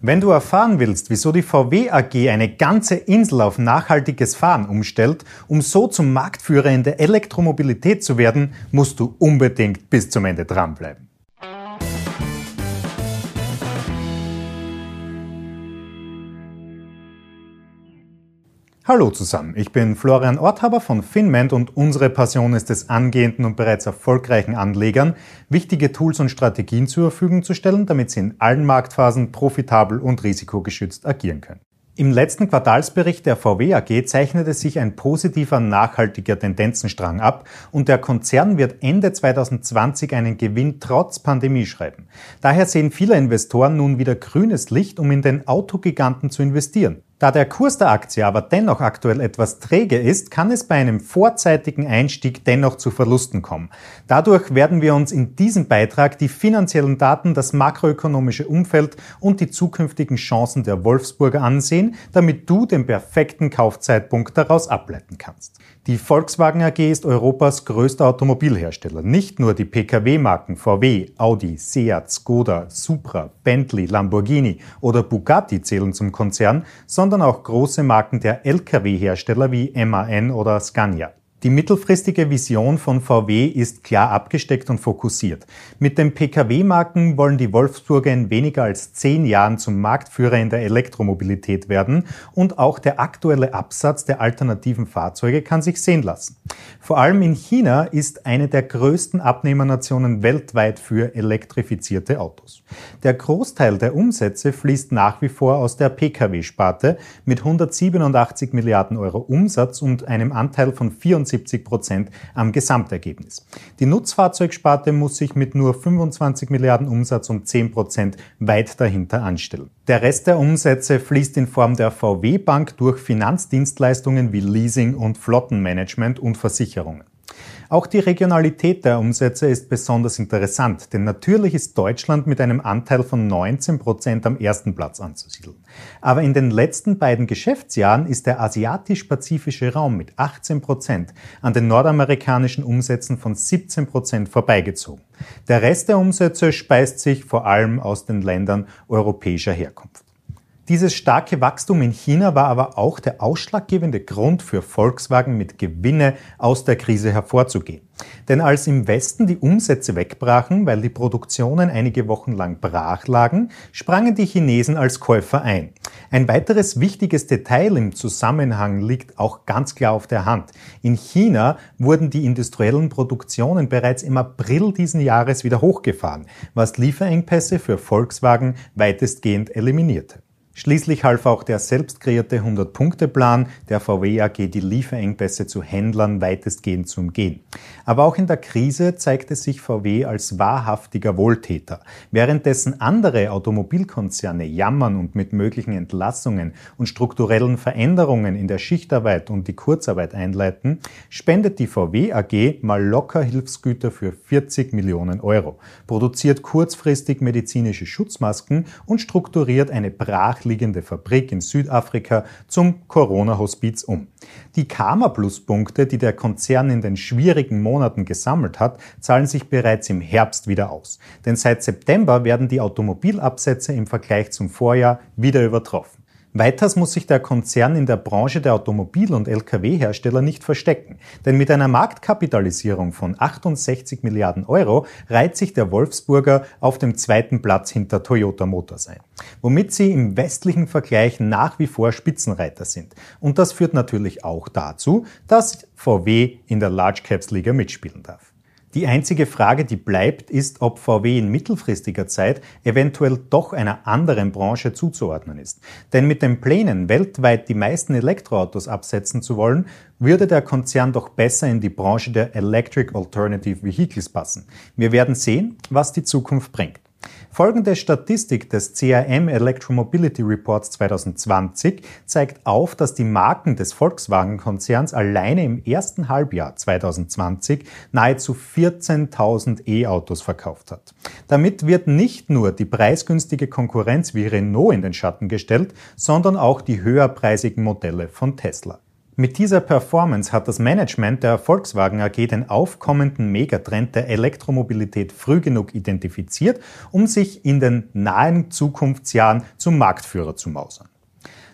Wenn du erfahren willst, wieso die VW AG eine ganze Insel auf nachhaltiges Fahren umstellt, um so zum Marktführer in der Elektromobilität zu werden, musst du unbedingt bis zum Ende dranbleiben. Hallo zusammen, ich bin Florian Orthaber von Finment und unsere Passion ist es, angehenden und bereits erfolgreichen Anlegern wichtige Tools und Strategien zur Verfügung zu stellen, damit sie in allen Marktphasen profitabel und risikogeschützt agieren können. Im letzten Quartalsbericht der VW AG zeichnete sich ein positiver, nachhaltiger Tendenzenstrang ab und der Konzern wird Ende 2020 einen Gewinn trotz Pandemie schreiben. Daher sehen viele Investoren nun wieder grünes Licht, um in den Autogiganten zu investieren. Da der Kurs der Aktie aber dennoch aktuell etwas träge ist, kann es bei einem vorzeitigen Einstieg dennoch zu Verlusten kommen. Dadurch werden wir uns in diesem Beitrag die finanziellen Daten, das makroökonomische Umfeld und die zukünftigen Chancen der Wolfsburger ansehen, damit du den perfekten Kaufzeitpunkt daraus ableiten kannst. Die Volkswagen AG ist Europas größter Automobilhersteller. Nicht nur die Pkw-Marken VW, Audi, Seat, Skoda, Supra, Bentley, Lamborghini oder Bugatti zählen zum Konzern, sondern sondern auch große Marken der Lkw-Hersteller wie MAN oder Scania. Die mittelfristige Vision von VW ist klar abgesteckt und fokussiert. Mit den Pkw-Marken wollen die Wolfsburger in weniger als zehn Jahren zum Marktführer in der Elektromobilität werden und auch der aktuelle Absatz der alternativen Fahrzeuge kann sich sehen lassen. Vor allem in China ist eine der größten Abnehmernationen weltweit für elektrifizierte Autos. Der Großteil der Umsätze fließt nach wie vor aus der Pkw-Sparte mit 187 Milliarden Euro Umsatz und einem Anteil von 24 75 Prozent am Gesamtergebnis. Die Nutzfahrzeugsparte muss sich mit nur 25 Milliarden Umsatz um 10 Prozent weit dahinter anstellen. Der Rest der Umsätze fließt in Form der VW Bank durch Finanzdienstleistungen wie Leasing und Flottenmanagement und Versicherungen. Auch die Regionalität der Umsätze ist besonders interessant, denn natürlich ist Deutschland mit einem Anteil von 19 Prozent am ersten Platz anzusiedeln. Aber in den letzten beiden Geschäftsjahren ist der asiatisch-pazifische Raum mit 18 Prozent an den nordamerikanischen Umsätzen von 17 Prozent vorbeigezogen. Der Rest der Umsätze speist sich vor allem aus den Ländern europäischer Herkunft. Dieses starke Wachstum in China war aber auch der ausschlaggebende Grund für Volkswagen mit Gewinne aus der Krise hervorzugehen. Denn als im Westen die Umsätze wegbrachen, weil die Produktionen einige Wochen lang brach lagen, sprangen die Chinesen als Käufer ein. Ein weiteres wichtiges Detail im Zusammenhang liegt auch ganz klar auf der Hand. In China wurden die industriellen Produktionen bereits im April diesen Jahres wieder hochgefahren, was Lieferengpässe für Volkswagen weitestgehend eliminierte. Schließlich half auch der selbst kreierte 100-Punkte-Plan der VW AG die Lieferengpässe zu Händlern weitestgehend zu umgehen. Aber auch in der Krise zeigte sich VW als wahrhaftiger Wohltäter. Währenddessen andere Automobilkonzerne jammern und mit möglichen Entlassungen und strukturellen Veränderungen in der Schichtarbeit und die Kurzarbeit einleiten, spendet die VW AG mal locker Hilfsgüter für 40 Millionen Euro, produziert kurzfristig medizinische Schutzmasken und strukturiert eine brach brachliegende Fabrik in Südafrika zum Corona-Hospiz um. Die Karma-Plus-Punkte, die der Konzern in den schwierigen Monaten gesammelt hat, zahlen sich bereits im Herbst wieder aus. Denn seit September werden die Automobilabsätze im Vergleich zum Vorjahr wieder übertroffen. Weiters muss sich der Konzern in der Branche der Automobil- und Lkw-Hersteller nicht verstecken, denn mit einer Marktkapitalisierung von 68 Milliarden Euro reiht sich der Wolfsburger auf dem zweiten Platz hinter Toyota Motors ein, womit sie im westlichen Vergleich nach wie vor Spitzenreiter sind. Und das führt natürlich auch dazu, dass VW in der Large Caps Liga mitspielen darf. Die einzige Frage, die bleibt, ist, ob VW in mittelfristiger Zeit eventuell doch einer anderen Branche zuzuordnen ist. Denn mit den Plänen, weltweit die meisten Elektroautos absetzen zu wollen, würde der Konzern doch besser in die Branche der Electric Alternative Vehicles passen. Wir werden sehen, was die Zukunft bringt. Folgende Statistik des CRM Electromobility Reports 2020 zeigt auf, dass die Marken des Volkswagen-Konzerns alleine im ersten Halbjahr 2020 nahezu 14.000 E-Autos verkauft hat. Damit wird nicht nur die preisgünstige Konkurrenz wie Renault in den Schatten gestellt, sondern auch die höherpreisigen Modelle von Tesla. Mit dieser Performance hat das Management der Volkswagen AG den aufkommenden Megatrend der Elektromobilität früh genug identifiziert, um sich in den nahen Zukunftsjahren zum Marktführer zu mausern.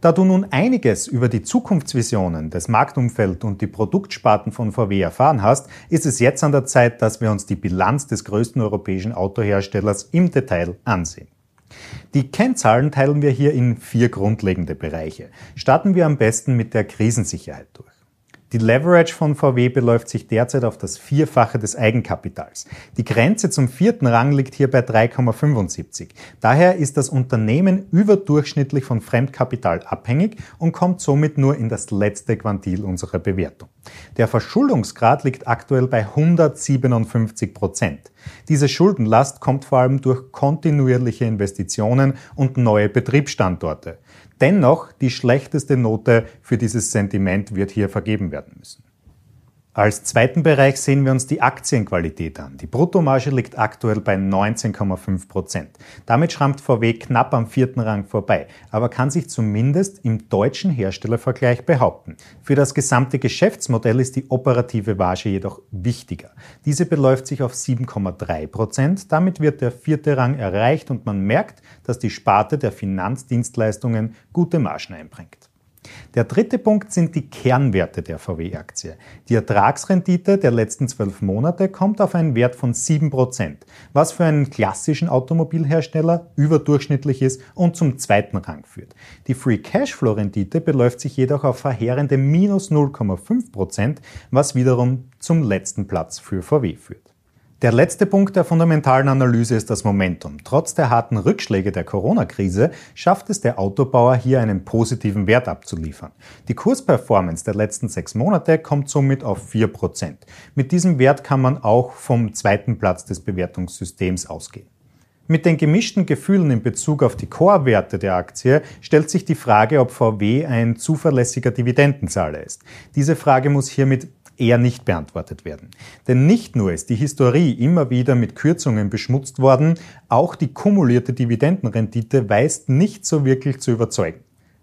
Da du nun einiges über die Zukunftsvisionen des Marktumfeld und die Produktsparten von VW erfahren hast, ist es jetzt an der Zeit, dass wir uns die Bilanz des größten europäischen Autoherstellers im Detail ansehen. Die Kennzahlen teilen wir hier in vier grundlegende Bereiche. Starten wir am besten mit der Krisensicherheit durch. Die Leverage von VW beläuft sich derzeit auf das Vierfache des Eigenkapitals. Die Grenze zum vierten Rang liegt hier bei 3,75. Daher ist das Unternehmen überdurchschnittlich von Fremdkapital abhängig und kommt somit nur in das letzte Quantil unserer Bewertung. Der Verschuldungsgrad liegt aktuell bei 157 Prozent. Diese Schuldenlast kommt vor allem durch kontinuierliche Investitionen und neue Betriebsstandorte. Dennoch, die schlechteste Note für dieses Sentiment wird hier vergeben werden müssen. Als zweiten Bereich sehen wir uns die Aktienqualität an. Die Bruttomarge liegt aktuell bei 19,5 Prozent. Damit schrammt VW knapp am vierten Rang vorbei, aber kann sich zumindest im deutschen Herstellervergleich behaupten. Für das gesamte Geschäftsmodell ist die operative Marge jedoch wichtiger. Diese beläuft sich auf 7,3 Prozent. Damit wird der vierte Rang erreicht und man merkt, dass die Sparte der Finanzdienstleistungen gute Margen einbringt. Der dritte Punkt sind die Kernwerte der VW-Aktie. Die Ertragsrendite der letzten zwölf Monate kommt auf einen Wert von 7%, was für einen klassischen Automobilhersteller überdurchschnittlich ist und zum zweiten Rang führt. Die Free Cashflow-Rendite beläuft sich jedoch auf verheerende minus 0,5%, was wiederum zum letzten Platz für VW führt. Der letzte Punkt der fundamentalen Analyse ist das Momentum. Trotz der harten Rückschläge der Corona-Krise schafft es der Autobauer hier einen positiven Wert abzuliefern. Die Kursperformance der letzten sechs Monate kommt somit auf 4%. Mit diesem Wert kann man auch vom zweiten Platz des Bewertungssystems ausgehen. Mit den gemischten Gefühlen in Bezug auf die Core-Werte der Aktie stellt sich die Frage, ob VW ein zuverlässiger Dividendenzahler ist. Diese Frage muss hiermit eher nicht beantwortet werden. Denn nicht nur ist die Historie immer wieder mit Kürzungen beschmutzt worden, auch die kumulierte Dividendenrendite weist nicht so wirklich zu überzeugen.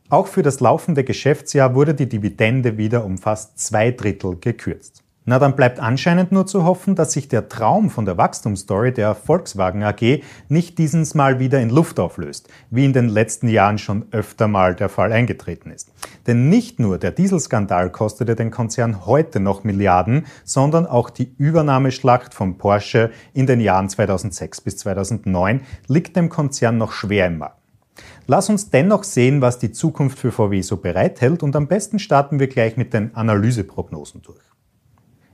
Auch für das laufende Geschäftsjahr wurde die Dividende wieder um fast zwei Drittel gekürzt. Na, dann bleibt anscheinend nur zu hoffen, dass sich der Traum von der Wachstumsstory der Volkswagen AG nicht dieses Mal wieder in Luft auflöst, wie in den letzten Jahren schon öfter mal der Fall eingetreten ist. Denn nicht nur der Dieselskandal kostete den Konzern heute noch Milliarden, sondern auch die Übernahmeschlacht von Porsche in den Jahren 2006 bis 2009 liegt dem Konzern noch schwer im Magen. Lass uns dennoch sehen, was die Zukunft für VW so bereithält und am besten starten wir gleich mit den Analyseprognosen durch.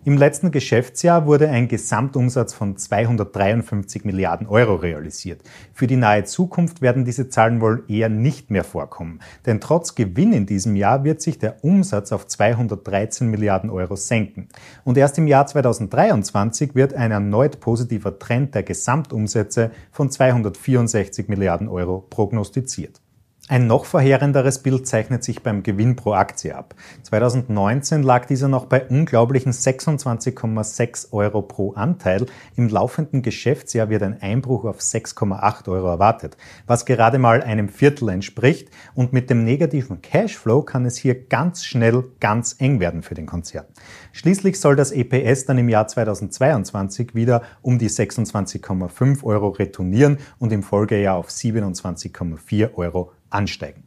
Im letzten Geschäftsjahr wurde ein Gesamtumsatz von 253 Milliarden Euro realisiert. Für die nahe Zukunft werden diese Zahlen wohl eher nicht mehr vorkommen, denn trotz Gewinn in diesem Jahr wird sich der Umsatz auf 213 Milliarden Euro senken. Und erst im Jahr 2023 wird ein erneut positiver Trend der Gesamtumsätze von 264 Milliarden Euro prognostiziert. Ein noch verheerenderes Bild zeichnet sich beim Gewinn pro Aktie ab. 2019 lag dieser noch bei unglaublichen 26,6 Euro pro Anteil. Im laufenden Geschäftsjahr wird ein Einbruch auf 6,8 Euro erwartet, was gerade mal einem Viertel entspricht. Und mit dem negativen Cashflow kann es hier ganz schnell ganz eng werden für den Konzern. Schließlich soll das EPS dann im Jahr 2022 wieder um die 26,5 Euro retournieren und im Folgejahr auf 27,4 Euro ansteigen.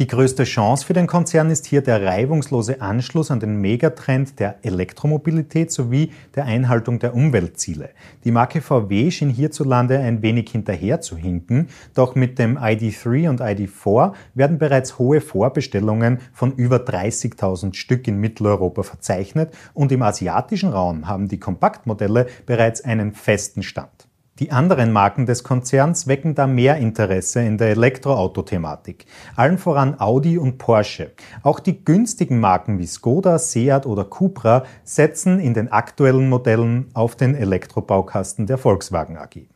Die größte Chance für den Konzern ist hier der reibungslose Anschluss an den Megatrend der Elektromobilität sowie der Einhaltung der Umweltziele. Die Marke VW schien hierzulande ein wenig hinterher zu hinken, doch mit dem ID3 und ID4 werden bereits hohe Vorbestellungen von über 30.000 Stück in Mitteleuropa verzeichnet und im asiatischen Raum haben die Kompaktmodelle bereits einen festen Stand. Die anderen Marken des Konzerns wecken da mehr Interesse in der Elektroautothematik, allen voran Audi und Porsche. Auch die günstigen Marken wie Skoda, Seat oder Cupra setzen in den aktuellen Modellen auf den Elektrobaukasten der Volkswagen AG.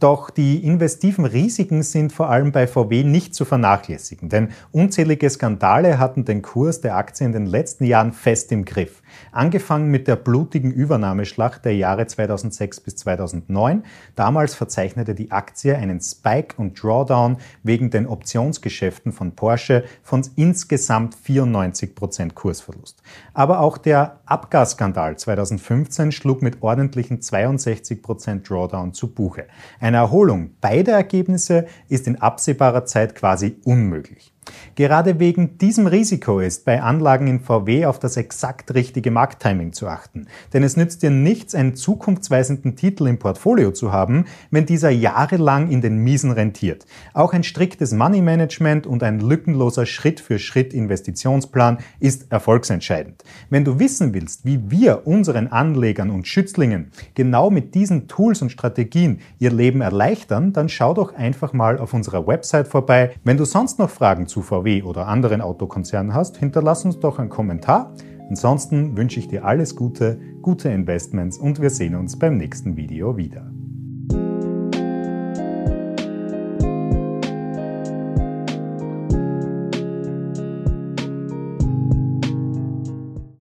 Doch die investiven Risiken sind vor allem bei VW nicht zu vernachlässigen, denn unzählige Skandale hatten den Kurs der Aktie in den letzten Jahren fest im Griff. Angefangen mit der blutigen Übernahmeschlacht der Jahre 2006 bis 2009. Damals verzeichnete die Aktie einen Spike und Drawdown wegen den Optionsgeschäften von Porsche von insgesamt 94 Prozent Kursverlust. Aber auch der Abgasskandal 2015 schlug mit ordentlichen 62 Prozent Drawdown zu Buche. Eine Erholung beider Ergebnisse ist in absehbarer Zeit quasi unmöglich. Gerade wegen diesem Risiko ist bei Anlagen in VW auf das exakt richtige Markttiming zu achten. Denn es nützt dir nichts, einen zukunftsweisenden Titel im Portfolio zu haben, wenn dieser jahrelang in den Miesen rentiert. Auch ein striktes Money Management und ein lückenloser Schritt-für-Schritt-Investitionsplan ist erfolgsentscheidend. Wenn du wissen willst, wie wir unseren Anlegern und Schützlingen genau mit diesen Tools und Strategien ihr Leben erleichtern, dann schau doch einfach mal auf unserer Website vorbei. Wenn du sonst noch Fragen zu VW oder anderen Autokonzernen hast, hinterlass uns doch einen Kommentar. Ansonsten wünsche ich dir alles Gute, gute Investments und wir sehen uns beim nächsten Video wieder.